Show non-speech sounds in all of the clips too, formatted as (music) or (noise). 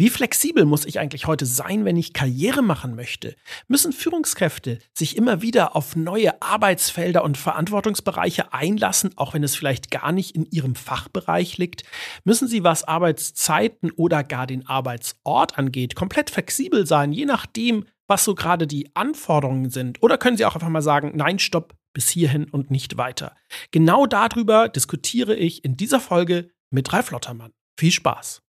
Wie flexibel muss ich eigentlich heute sein, wenn ich Karriere machen möchte? Müssen Führungskräfte sich immer wieder auf neue Arbeitsfelder und Verantwortungsbereiche einlassen, auch wenn es vielleicht gar nicht in ihrem Fachbereich liegt? Müssen sie, was Arbeitszeiten oder gar den Arbeitsort angeht, komplett flexibel sein, je nachdem, was so gerade die Anforderungen sind? Oder können sie auch einfach mal sagen, nein, stopp, bis hierhin und nicht weiter? Genau darüber diskutiere ich in dieser Folge mit Ralf Lottermann. Viel Spaß!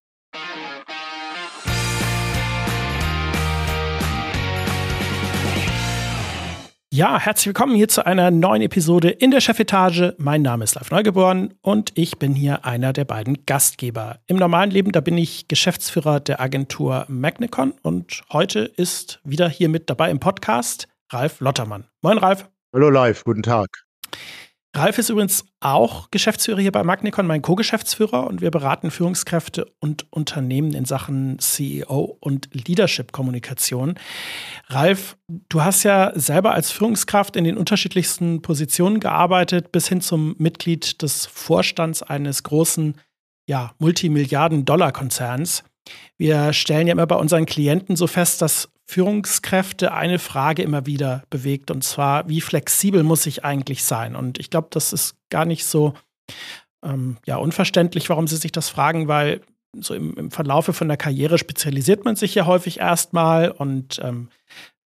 Ja, herzlich willkommen hier zu einer neuen Episode in der Chefetage. Mein Name ist Live Neugeboren und ich bin hier einer der beiden Gastgeber. Im normalen Leben, da bin ich Geschäftsführer der Agentur Magnicon und heute ist wieder hier mit dabei im Podcast Ralf Lottermann. Moin Ralf. Hallo Live, guten Tag. Ralf ist übrigens auch Geschäftsführer hier bei Magnicon, mein Co-Geschäftsführer, und wir beraten Führungskräfte und Unternehmen in Sachen CEO und Leadership-Kommunikation. Ralf, du hast ja selber als Führungskraft in den unterschiedlichsten Positionen gearbeitet, bis hin zum Mitglied des Vorstands eines großen, ja, Multimilliarden-Dollar-Konzerns. Wir stellen ja immer bei unseren Klienten so fest, dass Führungskräfte eine Frage immer wieder bewegt, und zwar, wie flexibel muss ich eigentlich sein? Und ich glaube, das ist gar nicht so ähm, ja, unverständlich, warum sie sich das fragen, weil so im, im Verlaufe von der Karriere spezialisiert man sich ja häufig erstmal und ähm,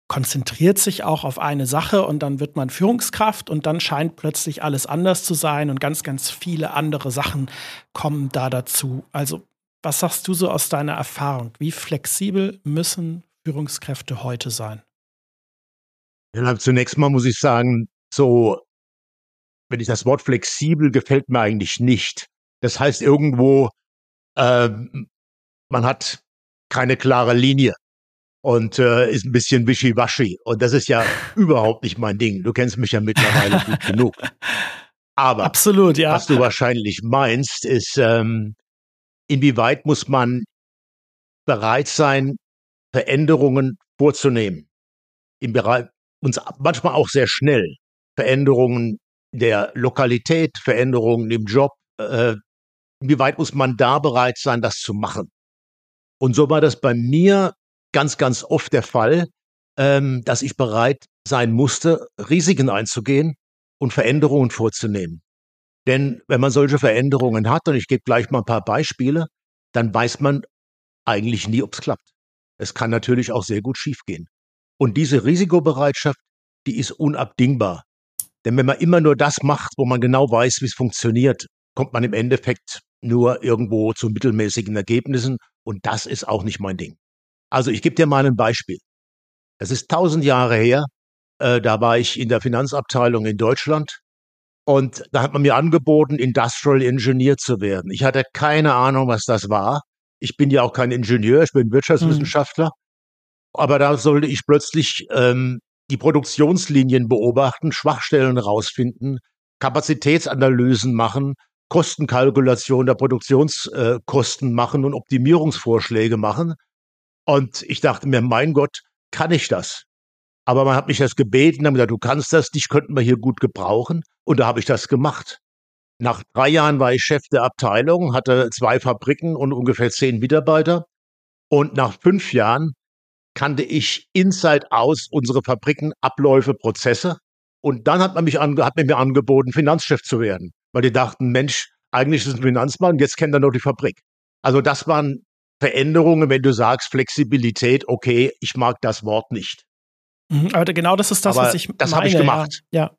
konzentriert sich auch auf eine Sache und dann wird man Führungskraft und dann scheint plötzlich alles anders zu sein und ganz, ganz viele andere Sachen kommen da dazu. Also, was sagst du so aus deiner Erfahrung? Wie flexibel müssen Führungskräfte heute sein? Ja, zunächst mal muss ich sagen, so, wenn ich das Wort flexibel gefällt mir eigentlich nicht. Das heißt irgendwo, äh, man hat keine klare Linie und äh, ist ein bisschen wischiwaschi. Und das ist ja (laughs) überhaupt nicht mein Ding. Du kennst mich ja mittlerweile gut genug. Aber Absolut, ja. was du wahrscheinlich meinst, ist, ähm, inwieweit muss man bereit sein, Veränderungen vorzunehmen. Im Bereich, uns manchmal auch sehr schnell. Veränderungen der Lokalität, Veränderungen im Job. Äh, wie weit muss man da bereit sein, das zu machen? Und so war das bei mir ganz, ganz oft der Fall, ähm, dass ich bereit sein musste, Risiken einzugehen und Veränderungen vorzunehmen. Denn wenn man solche Veränderungen hat, und ich gebe gleich mal ein paar Beispiele, dann weiß man eigentlich nie, ob es klappt. Es kann natürlich auch sehr gut schiefgehen. Und diese Risikobereitschaft, die ist unabdingbar. Denn wenn man immer nur das macht, wo man genau weiß, wie es funktioniert, kommt man im Endeffekt nur irgendwo zu mittelmäßigen Ergebnissen. Und das ist auch nicht mein Ding. Also ich gebe dir mal ein Beispiel. Es ist tausend Jahre her. Äh, da war ich in der Finanzabteilung in Deutschland. Und da hat man mir angeboten, Industrial Engineer zu werden. Ich hatte keine Ahnung, was das war. Ich bin ja auch kein Ingenieur, ich bin Wirtschaftswissenschaftler. Mhm. Aber da sollte ich plötzlich ähm, die Produktionslinien beobachten, Schwachstellen rausfinden, Kapazitätsanalysen machen, Kostenkalkulation der Produktionskosten äh, machen und Optimierungsvorschläge machen. Und ich dachte mir, mein Gott, kann ich das? Aber man hat mich das gebeten, haben gesagt, du kannst das, dich könnten wir hier gut gebrauchen. Und da habe ich das gemacht. Nach drei Jahren war ich Chef der Abteilung, hatte zwei Fabriken und ungefähr zehn Mitarbeiter. Und nach fünf Jahren kannte ich inside aus unsere Fabriken, Abläufe, Prozesse. Und dann hat man mich ange hat man mir angeboten, Finanzchef zu werden, weil die dachten, Mensch, eigentlich ist es ein Finanzmann, jetzt kennt er noch die Fabrik. Also das waren Veränderungen, wenn du sagst Flexibilität, okay, ich mag das Wort nicht. Mhm, aber genau das ist das, Aber was ich das habe ich gemacht. Ja, ja.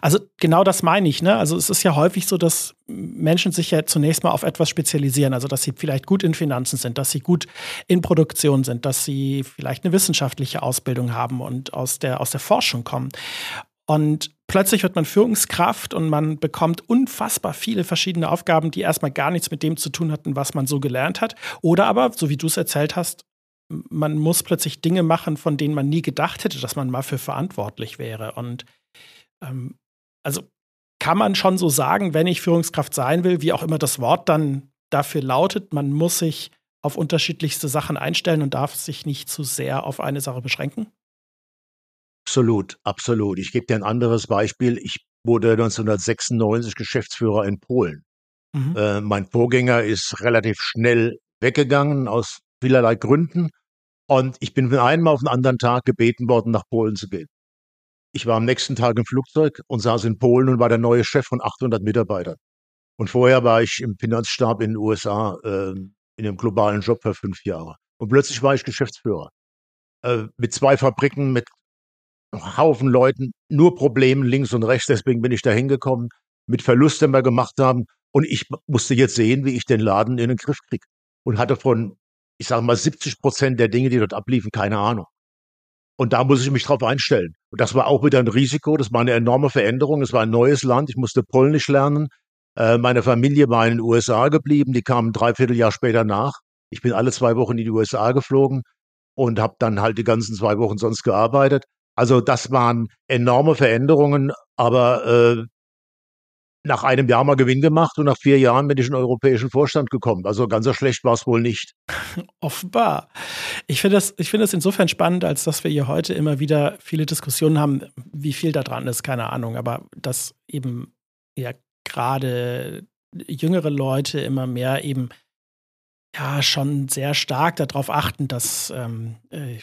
Also genau das meine ich. Ne? Also es ist ja häufig so, dass Menschen sich ja zunächst mal auf etwas spezialisieren. Also dass sie vielleicht gut in Finanzen sind, dass sie gut in Produktion sind, dass sie vielleicht eine wissenschaftliche Ausbildung haben und aus der, aus der Forschung kommen. Und plötzlich wird man Führungskraft und man bekommt unfassbar viele verschiedene Aufgaben, die erstmal gar nichts mit dem zu tun hatten, was man so gelernt hat. Oder aber, so wie du es erzählt hast, man muss plötzlich Dinge machen, von denen man nie gedacht hätte, dass man mal für verantwortlich wäre. Und ähm, also kann man schon so sagen, wenn ich Führungskraft sein will, wie auch immer das Wort dann dafür lautet, man muss sich auf unterschiedlichste Sachen einstellen und darf sich nicht zu sehr auf eine Sache beschränken? Absolut, absolut. Ich gebe dir ein anderes Beispiel. Ich wurde 1996 Geschäftsführer in Polen. Mhm. Äh, mein Vorgänger ist relativ schnell weggegangen aus vielerlei Gründen. Und ich bin von einem auf den anderen Tag gebeten worden, nach Polen zu gehen. Ich war am nächsten Tag im Flugzeug und saß in Polen und war der neue Chef von 800 Mitarbeitern. Und vorher war ich im Finanzstab in den USA äh, in einem globalen Job für fünf Jahre. Und plötzlich war ich Geschäftsführer. Äh, mit zwei Fabriken, mit Haufen Leuten, nur Probleme links und rechts. Deswegen bin ich da hingekommen, mit Verlusten, die wir gemacht haben. Und ich musste jetzt sehen, wie ich den Laden in den Griff kriege. Und hatte von, ich sage mal, 70 Prozent der Dinge, die dort abliefen, keine Ahnung. Und da muss ich mich drauf einstellen. Und das war auch wieder ein Risiko. Das war eine enorme Veränderung. Es war ein neues Land. Ich musste Polnisch lernen. Äh, meine Familie war in den USA geblieben. Die kamen dreiviertel Jahr später nach. Ich bin alle zwei Wochen in die USA geflogen und habe dann halt die ganzen zwei Wochen sonst gearbeitet. Also das waren enorme Veränderungen, aber äh, nach einem Jahr mal Gewinn gemacht und nach vier Jahren bin ich in den europäischen Vorstand gekommen. Also ganz so schlecht war es wohl nicht. (laughs) Offenbar. Ich finde das, ich finde das insofern spannend, als dass wir hier heute immer wieder viele Diskussionen haben, wie viel da dran ist, keine Ahnung, aber dass eben ja gerade jüngere Leute immer mehr eben ja schon sehr stark darauf achten, dass ähm, äh,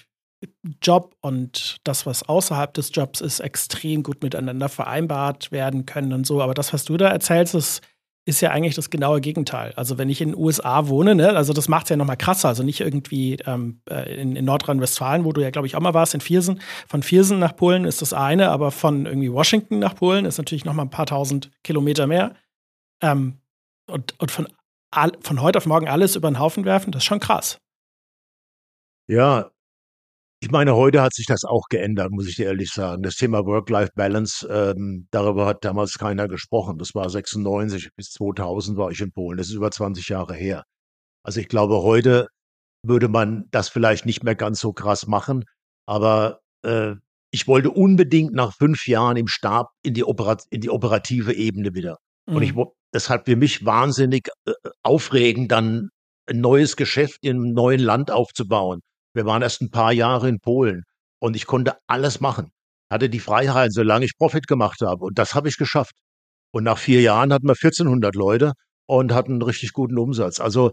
Job und das, was außerhalb des Jobs ist, extrem gut miteinander vereinbart werden können und so. Aber das, was du da erzählst, ist, ist ja eigentlich das genaue Gegenteil. Also wenn ich in den USA wohne, ne, also das macht es ja noch mal krasser. Also nicht irgendwie ähm, äh, in, in Nordrhein-Westfalen, wo du ja, glaube ich, auch mal warst, in Viersen. Von Viersen nach Polen ist das eine, aber von irgendwie Washington nach Polen ist natürlich noch mal ein paar tausend Kilometer mehr. Ähm, und, und von, von heute auf morgen alles über den Haufen werfen, das ist schon krass. Ja, ich meine, heute hat sich das auch geändert, muss ich dir ehrlich sagen. Das Thema Work-Life-Balance, ähm, darüber hat damals keiner gesprochen. Das war 96 bis 2000 war ich in Polen. Das ist über 20 Jahre her. Also ich glaube, heute würde man das vielleicht nicht mehr ganz so krass machen. Aber äh, ich wollte unbedingt nach fünf Jahren im Stab in die, Operat in die operative Ebene wieder. Mhm. Und ich, mhm. das hat für mich wahnsinnig äh, aufregend, dann ein neues Geschäft in einem neuen Land aufzubauen wir waren erst ein paar Jahre in Polen und ich konnte alles machen. Hatte die Freiheit, solange ich Profit gemacht habe. Und das habe ich geschafft. Und nach vier Jahren hatten wir 1400 Leute und hatten einen richtig guten Umsatz. Also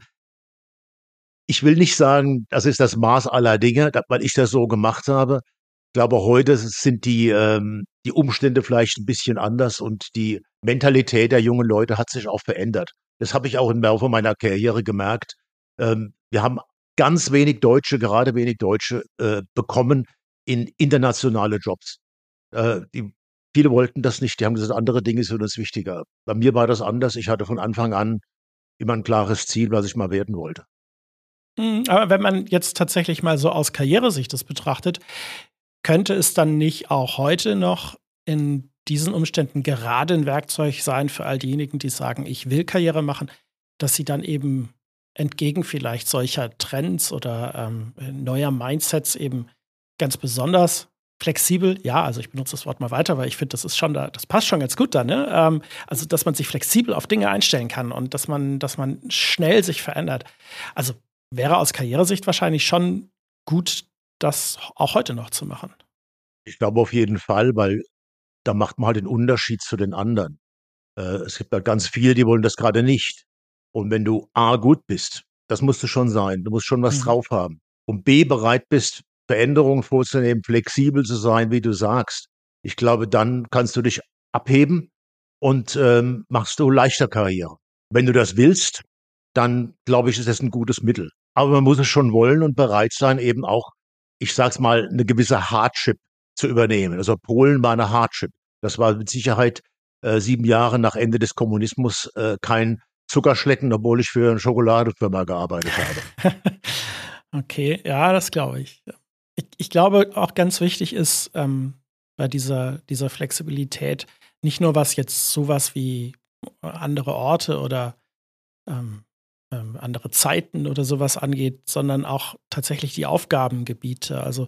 ich will nicht sagen, das ist das Maß aller Dinge, weil ich das so gemacht habe. Ich glaube, heute sind die, ähm, die Umstände vielleicht ein bisschen anders und die Mentalität der jungen Leute hat sich auch verändert. Das habe ich auch im Laufe meiner Karriere gemerkt. Ähm, wir haben ganz wenig Deutsche, gerade wenig Deutsche, äh, bekommen in internationale Jobs. Äh, die, viele wollten das nicht. Die haben gesagt, andere Dinge sind uns wichtiger. Bei mir war das anders. Ich hatte von Anfang an immer ein klares Ziel, was ich mal werden wollte. Hm, aber wenn man jetzt tatsächlich mal so aus Karrieresicht das betrachtet, könnte es dann nicht auch heute noch in diesen Umständen gerade ein Werkzeug sein für all diejenigen, die sagen, ich will Karriere machen, dass sie dann eben entgegen vielleicht solcher Trends oder ähm, neuer Mindsets eben ganz besonders flexibel, ja, also ich benutze das Wort mal weiter, weil ich finde, das ist schon da, das passt schon ganz gut da, ne? Ähm, also, dass man sich flexibel auf Dinge einstellen kann und dass man, dass man schnell sich verändert. Also wäre aus Karrieresicht wahrscheinlich schon gut, das auch heute noch zu machen. Ich glaube auf jeden Fall, weil da macht man halt den Unterschied zu den anderen. Äh, es gibt halt ganz viele, die wollen das gerade nicht. Und wenn du A gut bist, das musst du schon sein, du musst schon was mhm. drauf haben. Und B bereit bist, Veränderungen vorzunehmen, flexibel zu sein, wie du sagst. Ich glaube, dann kannst du dich abheben und ähm, machst du leichter Karriere. Wenn du das willst, dann glaube ich, ist das ein gutes Mittel. Aber man muss es schon wollen und bereit sein, eben auch, ich sag's mal, eine gewisse Hardship zu übernehmen. Also Polen war eine Hardship. Das war mit Sicherheit äh, sieben Jahre nach Ende des Kommunismus äh, kein Zuckerschlecken, obwohl ich für eine Schokoladefirma gearbeitet habe. (laughs) okay, ja, das glaube ich. ich. ich. glaube, auch ganz wichtig ist ähm, bei dieser, dieser Flexibilität nicht nur was jetzt sowas wie andere Orte oder ähm, ähm, andere Zeiten oder sowas angeht, sondern auch tatsächlich die Aufgabengebiete. Also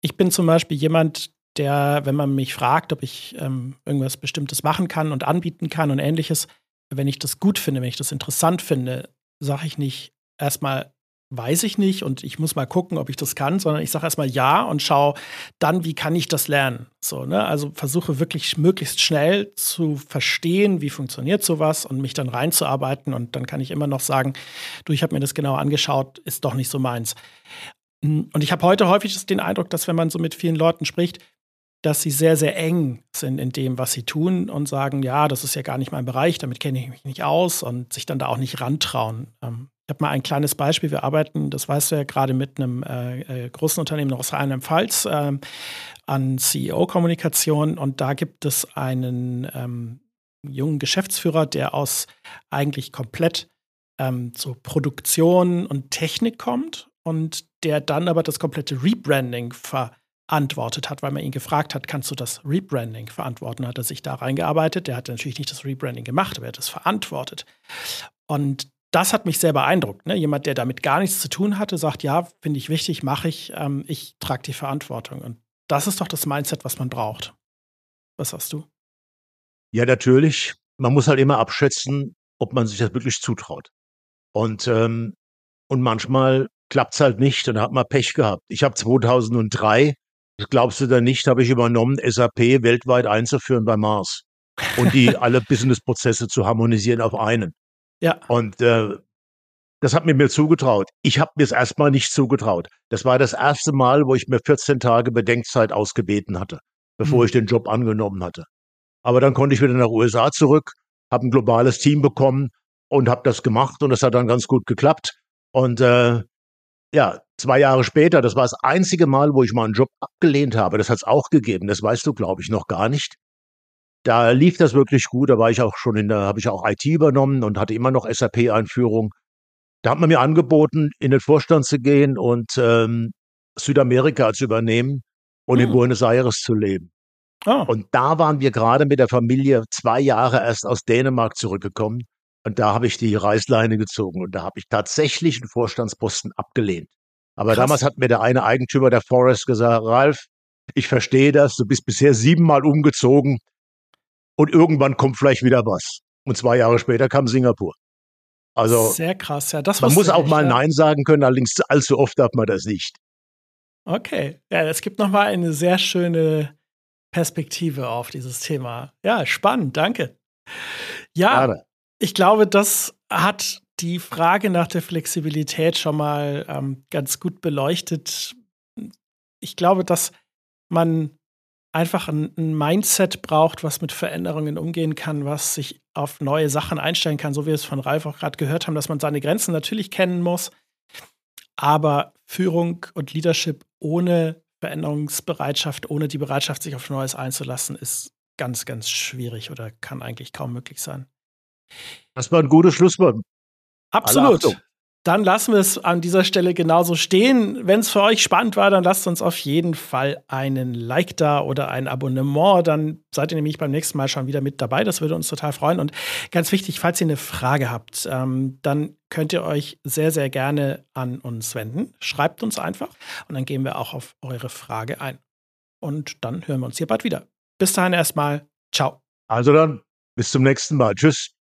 ich bin zum Beispiel jemand, der, wenn man mich fragt, ob ich ähm, irgendwas Bestimmtes machen kann und anbieten kann und ähnliches, wenn ich das gut finde, wenn ich das interessant finde, sage ich nicht erstmal, weiß ich nicht und ich muss mal gucken, ob ich das kann, sondern ich sage erstmal ja und schaue dann, wie kann ich das lernen. So, ne? Also versuche wirklich möglichst schnell zu verstehen, wie funktioniert sowas und mich dann reinzuarbeiten und dann kann ich immer noch sagen, du, ich habe mir das genau angeschaut, ist doch nicht so meins. Und ich habe heute häufig den Eindruck, dass wenn man so mit vielen Leuten spricht, dass sie sehr, sehr eng sind in dem, was sie tun und sagen, ja, das ist ja gar nicht mein Bereich, damit kenne ich mich nicht aus und sich dann da auch nicht rantrauen. Ähm, ich habe mal ein kleines Beispiel. Wir arbeiten, das weißt du ja, gerade mit einem äh, äh großen Unternehmen aus Rheinland-Pfalz äh, an CEO-Kommunikation und da gibt es einen ähm, jungen Geschäftsführer, der aus eigentlich komplett ähm, so Produktion und Technik kommt und der dann aber das komplette Rebranding ver antwortet hat, weil man ihn gefragt hat, kannst du das Rebranding verantworten? Hat er sich da reingearbeitet. Der hat natürlich nicht das Rebranding gemacht, aber er hat es verantwortet. Und das hat mich sehr beeindruckt. Ne? Jemand, der damit gar nichts zu tun hatte, sagt, ja, finde ich wichtig, mache ich, ähm, ich trage die Verantwortung. Und das ist doch das Mindset, was man braucht. Was sagst du? Ja, natürlich. Man muss halt immer abschätzen, ob man sich das wirklich zutraut. Und, ähm, und manchmal klappt es halt nicht und hat man Pech gehabt. Ich habe 2003 das glaubst du da nicht, habe ich übernommen, SAP weltweit einzuführen bei Mars und die (laughs) alle Businessprozesse zu harmonisieren auf einen. Ja. Und äh, das hat mir mir zugetraut. Ich habe mir es erstmal nicht zugetraut. Das war das erste Mal, wo ich mir 14 Tage Bedenkzeit ausgebeten hatte, bevor mhm. ich den Job angenommen hatte. Aber dann konnte ich wieder nach USA zurück, habe ein globales Team bekommen und habe das gemacht und das hat dann ganz gut geklappt. Und äh, ja, zwei Jahre später, das war das einzige Mal, wo ich mal einen Job abgelehnt habe. Das hat es auch gegeben. Das weißt du, glaube ich, noch gar nicht. Da lief das wirklich gut. Da war ich auch schon in der, habe ich auch IT übernommen und hatte immer noch SAP-Einführung. Da hat man mir angeboten, in den Vorstand zu gehen und ähm, Südamerika zu übernehmen und hm. in Buenos Aires zu leben. Oh. Und da waren wir gerade mit der Familie zwei Jahre erst aus Dänemark zurückgekommen. Und da habe ich die Reißleine gezogen und da habe ich tatsächlich einen Vorstandsposten abgelehnt. Aber Krass. damals hat mir der eine Eigentümer der Forest gesagt, Ralf, ich verstehe das, du bist bisher siebenmal umgezogen und irgendwann kommt vielleicht wieder was. Und zwei Jahre später kam Singapur. Also sehr krass, ja. Das man muss auch mal ja. Nein sagen können, allerdings allzu oft darf man das nicht. Okay, ja, es gibt noch mal eine sehr schöne Perspektive auf dieses Thema. Ja, spannend, danke. Ja, Gerade. Ich glaube, das hat die Frage nach der Flexibilität schon mal ähm, ganz gut beleuchtet. Ich glaube, dass man einfach ein, ein, Mindset braucht, was mit Veränderungen umgehen kann, was sich auf neue Sachen einstellen kann, so wie wir es von Ralf auch gerade gehört haben, dass man seine Grenzen natürlich kennen muss. Aber Führung und Leadership ohne Veränderungsbereitschaft, ohne die Bereitschaft, sich auf Neues einzulassen, ist ganz, ganz schwierig oder kann eigentlich kaum möglich sein. Das war ein gutes Schlusswort. Absolut. Dann lassen wir es an dieser Stelle genauso stehen. Wenn es für euch spannend war, dann lasst uns auf jeden Fall einen Like da oder ein Abonnement. Dann seid ihr nämlich beim nächsten Mal schon wieder mit dabei. Das würde uns total freuen. Und ganz wichtig, falls ihr eine Frage habt, ähm, dann könnt ihr euch sehr, sehr gerne an uns wenden. Schreibt uns einfach und dann gehen wir auch auf eure Frage ein. Und dann hören wir uns hier bald wieder. Bis dahin erstmal. Ciao. Also dann, bis zum nächsten Mal. Tschüss.